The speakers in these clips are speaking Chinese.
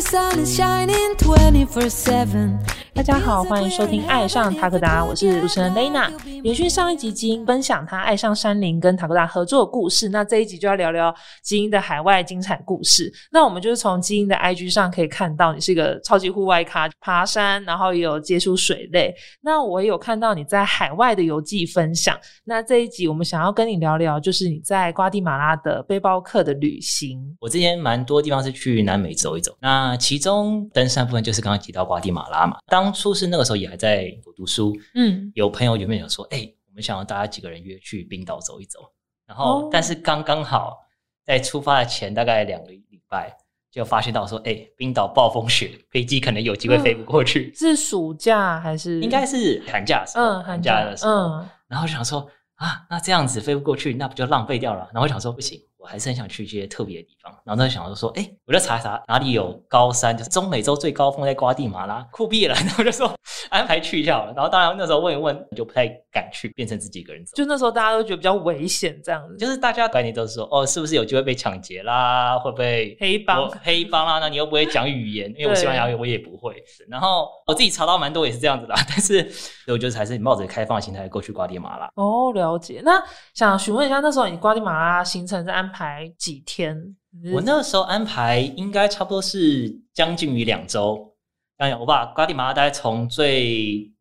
the sun is shining 24/7. 大家好，欢迎收听《爱上塔克达》，我是主持人 Lena。连续上一集基因分享他爱上山林跟塔克达合作的故事，那这一集就要聊聊基因的海外精彩故事。那我们就是从基因的 IG 上可以看到，你是一个超级户外咖，爬山，然后也有接触水类。那我也有看到你在海外的游记分享。那这一集我们想要跟你聊聊，就是你在瓜地马拉的背包客的旅行。我之前蛮多地方是去南美走一走，那其中登山部分就是刚刚提到瓜地马拉嘛。当初是那个时候也还在读书，嗯，有朋友原本有说，哎、我们想要大家几个人约去冰岛走一走，然后、哦。但是刚刚好在出发的前大概两个礼拜，就发现到说，哎、冰岛暴风雪，飞机可能有机会飞不过去，是暑假还是？应该是寒假的时候，嗯，寒假的时候，嗯，然后就想说啊，那这样子飞不过去，那不就浪费掉了？然后我想说不行，我还是很想去一些特别的地方。然后那就想说说，哎，我就查一查哪里有高山，就是中美洲最高峰在瓜地马拉，酷毙了。然后就说安排去一下好了。然后当然那时候问一问，就不太敢去，变成自己一个人走。就那时候大家都觉得比较危险，这样子。就是大家概念都是说，哦，是不是有机会被抢劫啦？会不会黑帮黑帮啦？那你又不会讲语言，因为我西班牙语我也不会。然后我自己查到蛮多也是这样子啦，但是我觉得还是冒着开放的心态过去瓜地马拉。哦，了解。那想询问一下，那时候你瓜地马拉行程是安排几天？我那时候安排应该差不多是将近于两周。当然，我把瓜地马拉大概从最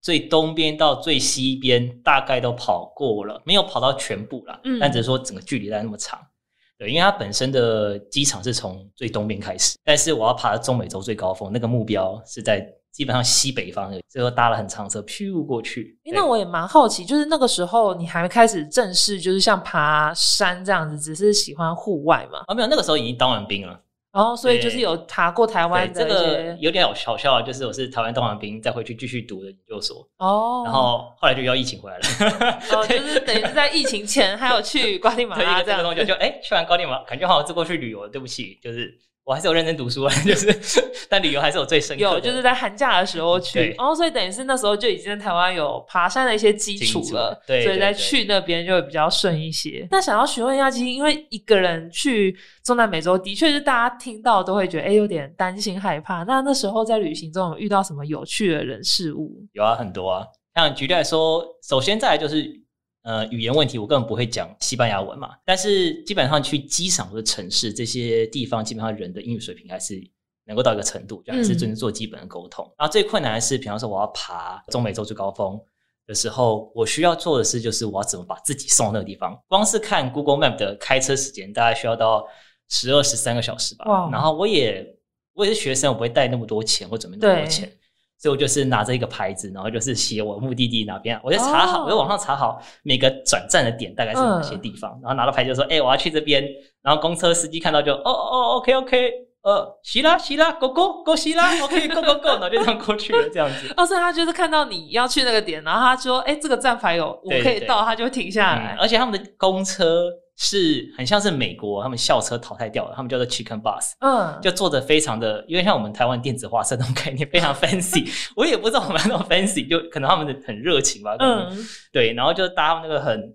最东边到最西边大概都跑过了，没有跑到全部啦，嗯但只是说整个距离大概那么长。对，因为它本身的机场是从最东边开始，但是我要爬到中美洲最高峰，那个目标是在基本上西北方的，最后搭了很长的车咻过去。对诶那我也蛮好奇，就是那个时候你还没开始正式，就是像爬山这样子，只是喜欢户外嘛？啊，没有，那个时候已经当完兵了。然后所以就是有爬过台对，湾的这个有点好笑啊，就是我是台湾当完兵，再回去继续读的研究所。哦，然后后来就遇到疫情回来了，哦，就是等于是在疫情前还有去瓜地马拉这样子个东西就哎，去完高地马，感觉好像是过去旅游了。对不起，就是我还是有认真读书啊，就是但旅游还是有最深刻的。有，就是在寒假的时候去对，哦，所以等于是那时候就已经在台湾有爬山的一些基础了，对所以在去那边就会比较顺一些。那想要询问一下，其实因为一个人去中南美洲，的确是大家听到都会觉得哎有点担心害怕。那那时候在旅行中有遇到什么有趣的人事物？有啊，很多啊。像举例来说，首先再来就是呃语言问题，我根本不会讲西班牙文嘛。但是基本上去机场或者城市这些地方，基本上人的英语水平还是能够到一个程度，就还是嗯真的做基本的沟通。然后最困难的是，比方说我要爬中美洲最高峰。的时候，我需要做的事就是我要怎么把自己送到那个地方。光是看 Google Map 的开车时间，大概需要到十二十三个小时吧。哇然后我也我也是学生，我不会带那么多钱或准备那么多钱。所以我就是拿着一个牌子，然后就是写我目的地哪边，我就查好，哦。我就网上查好每个转站的点大概是哪些地方，然后拿到牌就说，哎、我要去这边，然后公车司机看到就，哦哦，OK OK，呃，行啦行啦，Go Go Go 行啦，OK Go Go Go，然后就这样过去了，这样子。哦，所以他就是看到你要去那个点，然后他说：“哎，这个站牌有我可以到。”他就停下来嗯。而且他们的公车是很像是美国他们校车淘汰掉了，他们叫做 Chicken Bus。嗯，就坐的非常的，因为像我们台湾电子化车那种概念，非常 fancy。我也不知道我们那种 fancy，就可能他们的很热情吧，嗯，对，然后就搭那个很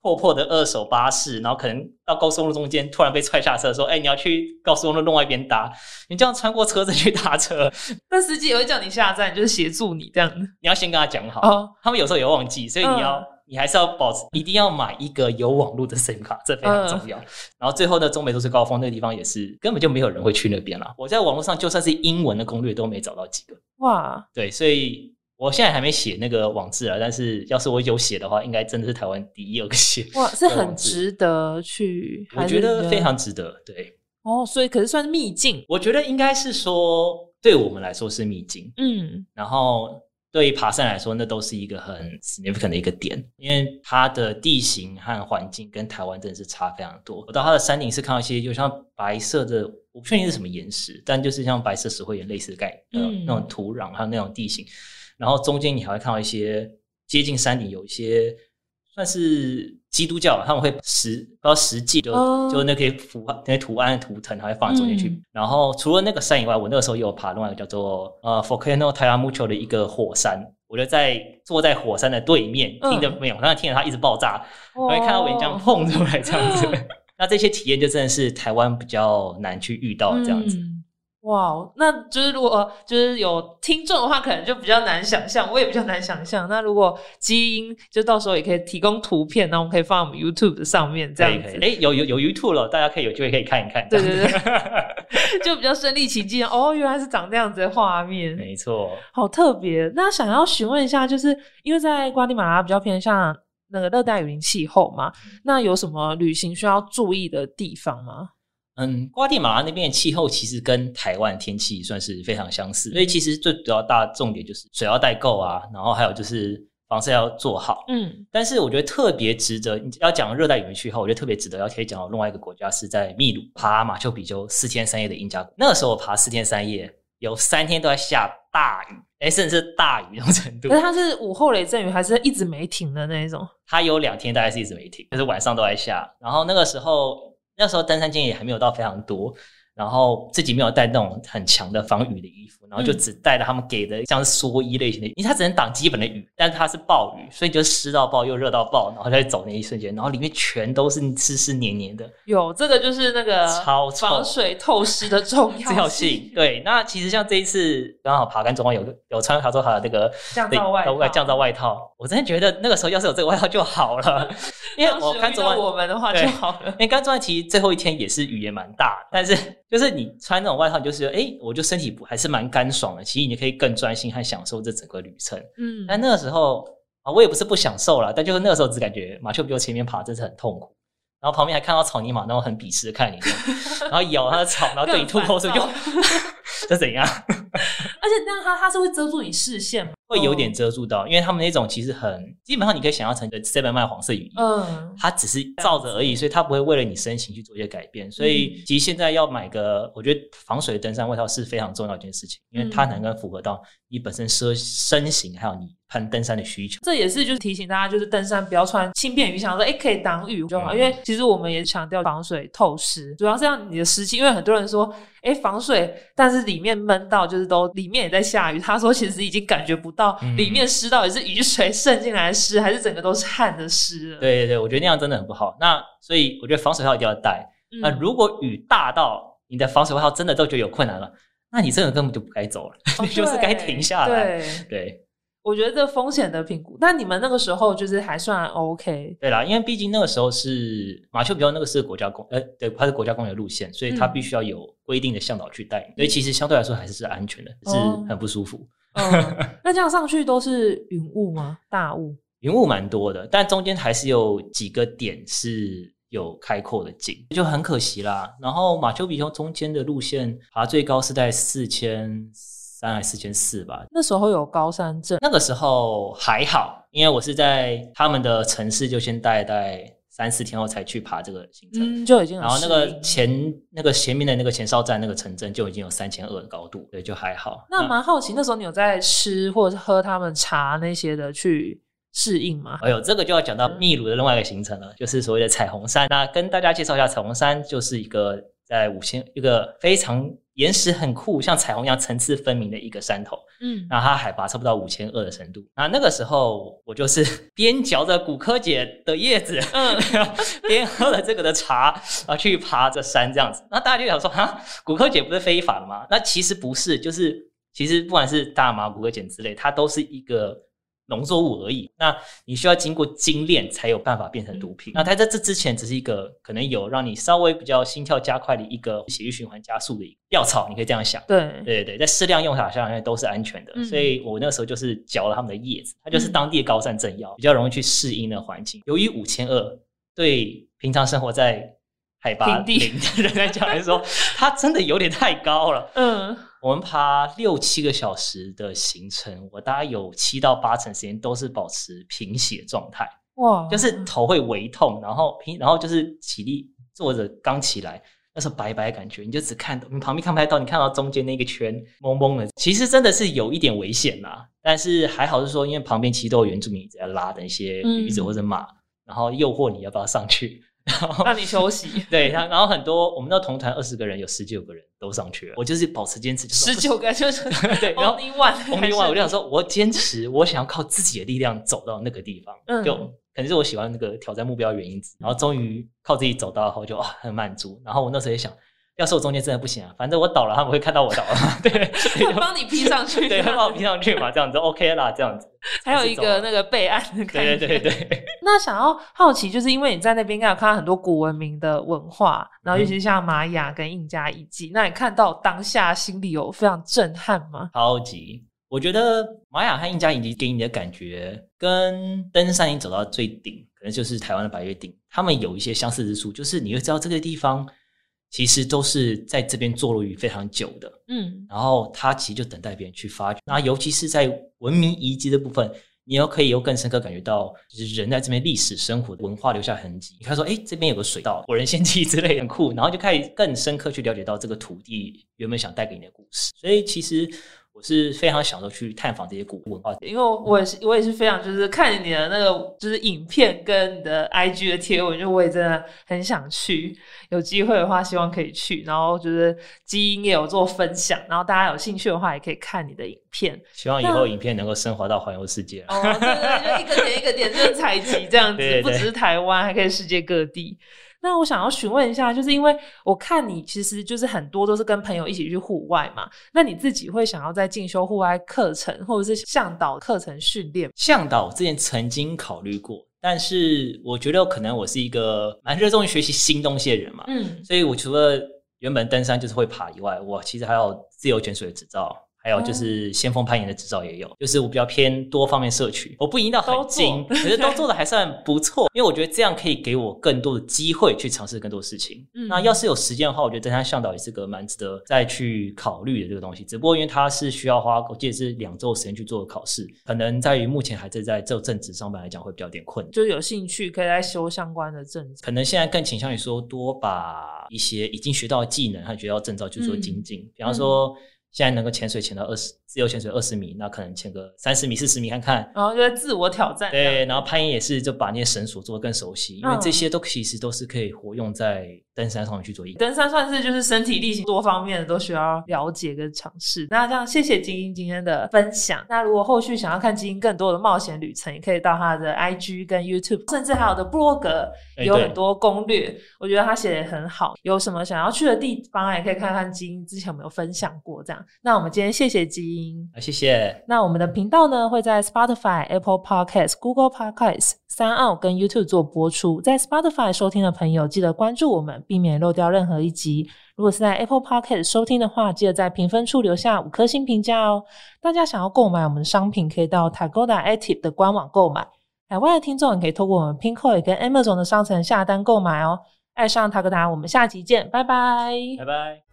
破破的二手巴士，然后可能到高速公路中间突然被踹下车，说：“哎、你要去高速公路另外一边搭，你这样穿过车子去搭车，那司机也会叫你下站，就是协助你这样子。你要先跟他讲好。哦，他们有时候也会忘记，所以你要、嗯你还是要保持，一定要买一个有网络的 SIM 卡，这非常重嗯要。然后最后呢，中美洲最高峰那个地方也是根本就没有人会去那边了。我在网络上就算是英文的攻略都没找到几个。哇，对，所以我现在还没写那个网志啊，但是要是我有写的话，应该真的是台湾第一个写。哇，是很值得去，我觉得非常值得。对，哦，所以可是算是秘境。我觉得应该是说，对我们来说是秘境，嗯，然后对于爬山来说，那都是一个很 significant 的一个点，因为它的地形和环境跟台湾真的是差非常多。我到它的山顶是看到一些就像白色的，我不确定是什么岩石，但就是像白色石灰岩类似的概呃、嗯那种土壤还有那种地形，然后中间你还会看到一些接近山顶有一些算是基督教，他们会实不知道实际就、哦就那些符那些图案图腾，还会放在中间去。嗯然后除了那个山以外，我那个时候也有爬另外一个叫做呃 Volcano t a y a m u c h o 的一个火山。我就在坐在火山的对面，嗯听着没有，当然听着它一直爆炸，我会看到我这样哦碰出来这样子。那这些体验就真的是台湾比较难去遇到这样子。嗯哇，那就是如果就是有听众的话，可能就比较难想象，我也比较难想象。那如果基因，就到时候也可以提供图片，那我们可以放我们 YouTube 的上面这样子。哎，有有有 YouTube 了，大家可以有机会可以看一看。对对对，就比较身临其境。哦，原来是长这样子的画面，没错。好特别。那想要询问一下，就是因为在瓜地马拉比较偏向那个热带雨林气候嘛，那有什么旅行需要注意的地方吗？嗯，瓜地马拉那边的气候其实跟台湾天气算是非常相似，所以其实最主要大重点就是水要带够啊，然后还有就是防晒要做好。嗯但是我觉得特别值得你要讲热带雨林气候，我觉得特别值得要可以讲到另外一个国家是在秘鲁爬马丘比丘四天三夜的印加谷。那个时候我爬四天三夜，有三天都在下大雨，哎，甚至是大雨那种程度可。是它是午后雷阵雨，还是一直没停的那一种？它有两天大概是一直没停，就是晚上都在下。然后那个时候，那时候登山经验也还没有到非常多，然后自己没有带那种很强的防雨的衣服，然后就嗯只带了他们给的像是蓑衣类型的，因为它只能挡基本的雨，但是它是暴雨，所以就湿到爆又热到爆，然后再走那一瞬间，然后里面全都是湿湿黏黏的，有这个就是那个超臭。防水透湿的重重要 性。对，那其实像这一次刚好爬干中有有穿卡州卡的那个降噪外套。降噪外套，我真的觉得那个时候要是有这个外套就好了，因为我当时遇到看昨晚我们的话就好了。因。为刚转其实最后一天也是雨也蛮大，但是就是你穿那种外套，就是哎、诶我就身体不还是蛮干爽的。其实你可以更专心和享受这整个旅程。嗯，但那个时候啊，我也不是不享受啦，但就是那个时候只感觉马丘比丘前面爬真是很痛苦，然后旁边还看到草泥马那种很鄙视的看你 然后咬它的草，然后对你吐口水，就更 这怎样？而且那样它它是会遮住你视线吗？会有点遮住到，因为他们那种其实很基本上你可以想象成 Seven 卖黄色雨衣，嗯，它只是罩着而已，所以它不会为了你身形去做一些改变。所以其实现在要买个，我觉得防水登山外套是非常重要的一件事情，因为它能够符合到你本身身身形还有你攀登山的需求。这也是就是提醒大家，就是登山不要穿轻便雨衣，想说哎可以挡雨就好，嗯因为其实我们也强调防水透湿，主要是让你的湿气，因为很多人说哎防水，但是里面闷到就是都里面也在下雨，他说其实已经感觉不到嗯里面湿到底是雨水渗进来湿，还是整个都是汗的湿了。对对对，我觉得那样真的很不好。那所以我觉得防水套一定要带。嗯，那如果雨大到你的防水外套真的都觉得有困难了，那你真的根本就不该走了，哦 你就是该停下来。对，对我觉得这风险的评估，那你们那个时候就是还算 OK。对啦，因为毕竟那个时候是马丘比丘，那个是国家公，呃，对，它是国家公园路线，所以它嗯必须要有规定的向导去带你，所以其实相对来说还是是安全的，只是哦很不舒服。嗯，那这样上去都是云雾吗？大雾？云雾蛮多的，但中间还是有几个点是有开阔的景，就很可惜啦。然后马丘比丘中间的路线爬最高是在四千三还四千四吧，那时候有高山症，那个时候还好，因为我是在他们的城市就先待待三四天后才去爬这个行程。嗯，就已经然后那个前那个前面的那个前哨站那个城镇就已经有三千二的高度，对，就还好。那蛮好奇，那时候你有在吃或者是喝他们茶那些的去适应吗？哎呦，这个就要讲到秘鲁的另外一个行程了，就是所谓的彩虹山。那跟大家介绍一下，彩虹山就是一个在五千一个非常岩石很酷，像彩虹一样层次分明的一个山头。嗯，那它海拔差不多五千二的深度。那那个时候我就是 边嚼着骨科姐的叶子，嗯边喝了这个的茶，然后去爬这山这样子。那大家就想说，啊，骨科姐不是非法的吗？那其实不是，就是其实不管是大麻、骨科碱之类，它都是一个农作物而已。那你需要经过精炼才有办法变成毒品。那它在这之前只是一个可能有让你稍微比较心跳加快的一个血液循环加速的一个药草，你可以这样想。对，对对对，在适量用法下都是安全的，嗯所以我那个时候就是嚼了他们的叶子，它就是当地的高山镇药，比较容易去适应的环境。由于五千二对平常生活在海拔平地零的人来讲来说，它真的有点太高了。嗯，我们爬六七个小时的行程，我大概有七到八成时间都是保持贫血状态。哇，就是头会微痛，然后平，然后就是起立坐着刚起来，那时候白白感觉，你就只看到你旁边看不太到，你看到中间那个圈蒙蒙的，其实真的是有一点危险啦。但是还好是说，因为旁边其实都有原住民在拉的一些驴子嗯或者马，然后诱惑你要不要上去，然后让你休息。对，然后然后很多我们那同团二十个人，有十九个人都上去了，我就是保持坚持，十九个就是 对然后 one，红另外，我就想说，我坚持，我想要靠自己的力量走到那个地方，嗯就可能是我喜欢那个挑战目标原因。然后终于靠自己走到后就，啊很满足。然后我那时候也想，要是我中间真的不行啊，反正我倒了，他们会看到我倒了，对，帮你 P 上去，对，会把我 P 上去嘛，这样子 OK 啦，这样子。还有一个那个备案的感觉。对对对对，那想要好奇，就是因为你在那边应该有看到很多古文明的文化，然后尤其是像玛雅跟印加遗迹，那你看到当下心里有非常震撼吗？超级。我觉得玛雅和印加遗迹给你的感觉，跟登山你走到最顶，可能就是台湾的白月顶，他们有一些相似之处，就是你会知道这个地方其实都是在这边坐落于非常久的，嗯，然后它其实就等待别人去发掘。那尤其是在文明遗迹的部分，你又可以有更深刻感觉到，就是人在这边历史生活、文化留下痕迹。你看说，哎，这边有个水稻、火人仙气之类很酷，然后就开始更深刻去了解到这个土地原本想带给你的故事。所以其实。我是非常享受去探访这些古文化，因为我也是我也是非常就是看你的那个就是影片跟你的 IG 的贴文，就我也真的很想去，有机会的话希望可以去，然后就是基因也有做分享，然后大家有兴趣的话也可以看你的影片，希望以后影片能够升华到环游世界。哦，对对，就一个点一个点就是采集这样子，不只是台湾，还可以世界各地。那我想要询问一下，就是因为我看你其实就是很多都是跟朋友一起去户外嘛，那你自己会想要在进修户外课程或者是向导课程训练？向导之前曾经考虑过，但是我觉得可能我是一个蛮热衷于学习新东西的人嘛，嗯，所以我除了原本登山就是会爬以外，我其实还有自由潜水的执照。还有就是先锋攀岩的执照也有，就是我比较偏多方面摄取，我不一定到很精，可是 都做的还算不错。因为我觉得这样可以给我更多的机会去尝试更多事情。那要是有时间的话，我觉得登山向导也是个蛮值得再去考虑的这个东西。只不过因为它是需要花，我记得是两周时间去做考试，可能在于目前还是在做正职上班来讲会比较点困难。就是有兴趣可以来修相关的证可能现在更倾向于说多把一些已经学到的技能和学到证照去做精进，比方说。现在能够潜水潜到二十，自由潜水二十米，那可能潜个三十米、四十米看看，然后就在自我挑战。对，然后攀岩也是，就把那些绳索做得更熟悉，因为这些都其实都是可以活用在登山上面去做。登山算是就是身体力行多方面的都需要了解跟尝试。那这样，谢谢金英今天的分享。那如果后续想要看金英更多的冒险旅程，也可以到他的 IG 跟 YouTube，甚至还有的部落格有很多攻略，我觉得他写的很好。有什么想要去的地方，也可以看看金英之前有没有分享过这样。那我们今天谢谢基因，谢谢。那我们的频道呢会在 Spotify、Apple Podcasts、Google Podcasts、三奥跟 YouTube 做播出。在 Spotify 收听的朋友，记得关注我们，避免漏掉任何一集。如果是在 Apple Podcast 收听的话，记得在评分处留下五颗星评价哦。大家想要购买我们的商品，可以到 Tagoda Active 的官网购买。海外的听众也可以透过我们 Pinkoi 跟 Amazon 的商城下单购买哦。爱上塔格达，我们下集见，拜拜，拜拜。